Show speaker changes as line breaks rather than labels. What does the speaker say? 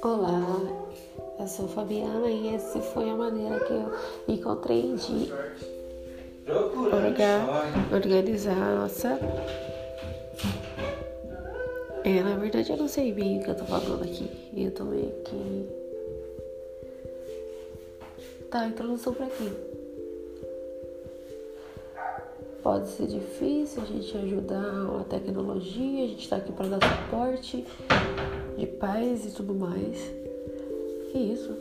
Olá, eu sou Fabiana e essa foi a maneira que eu encontrei de organizar a nossa. É, na verdade eu não sei bem o que eu tô falando aqui. Eu tô meio que. Tá, introdução pra aqui. Pode ser difícil a gente ajudar a tecnologia, a gente tá aqui para dar suporte paz e tudo mais. Que isso?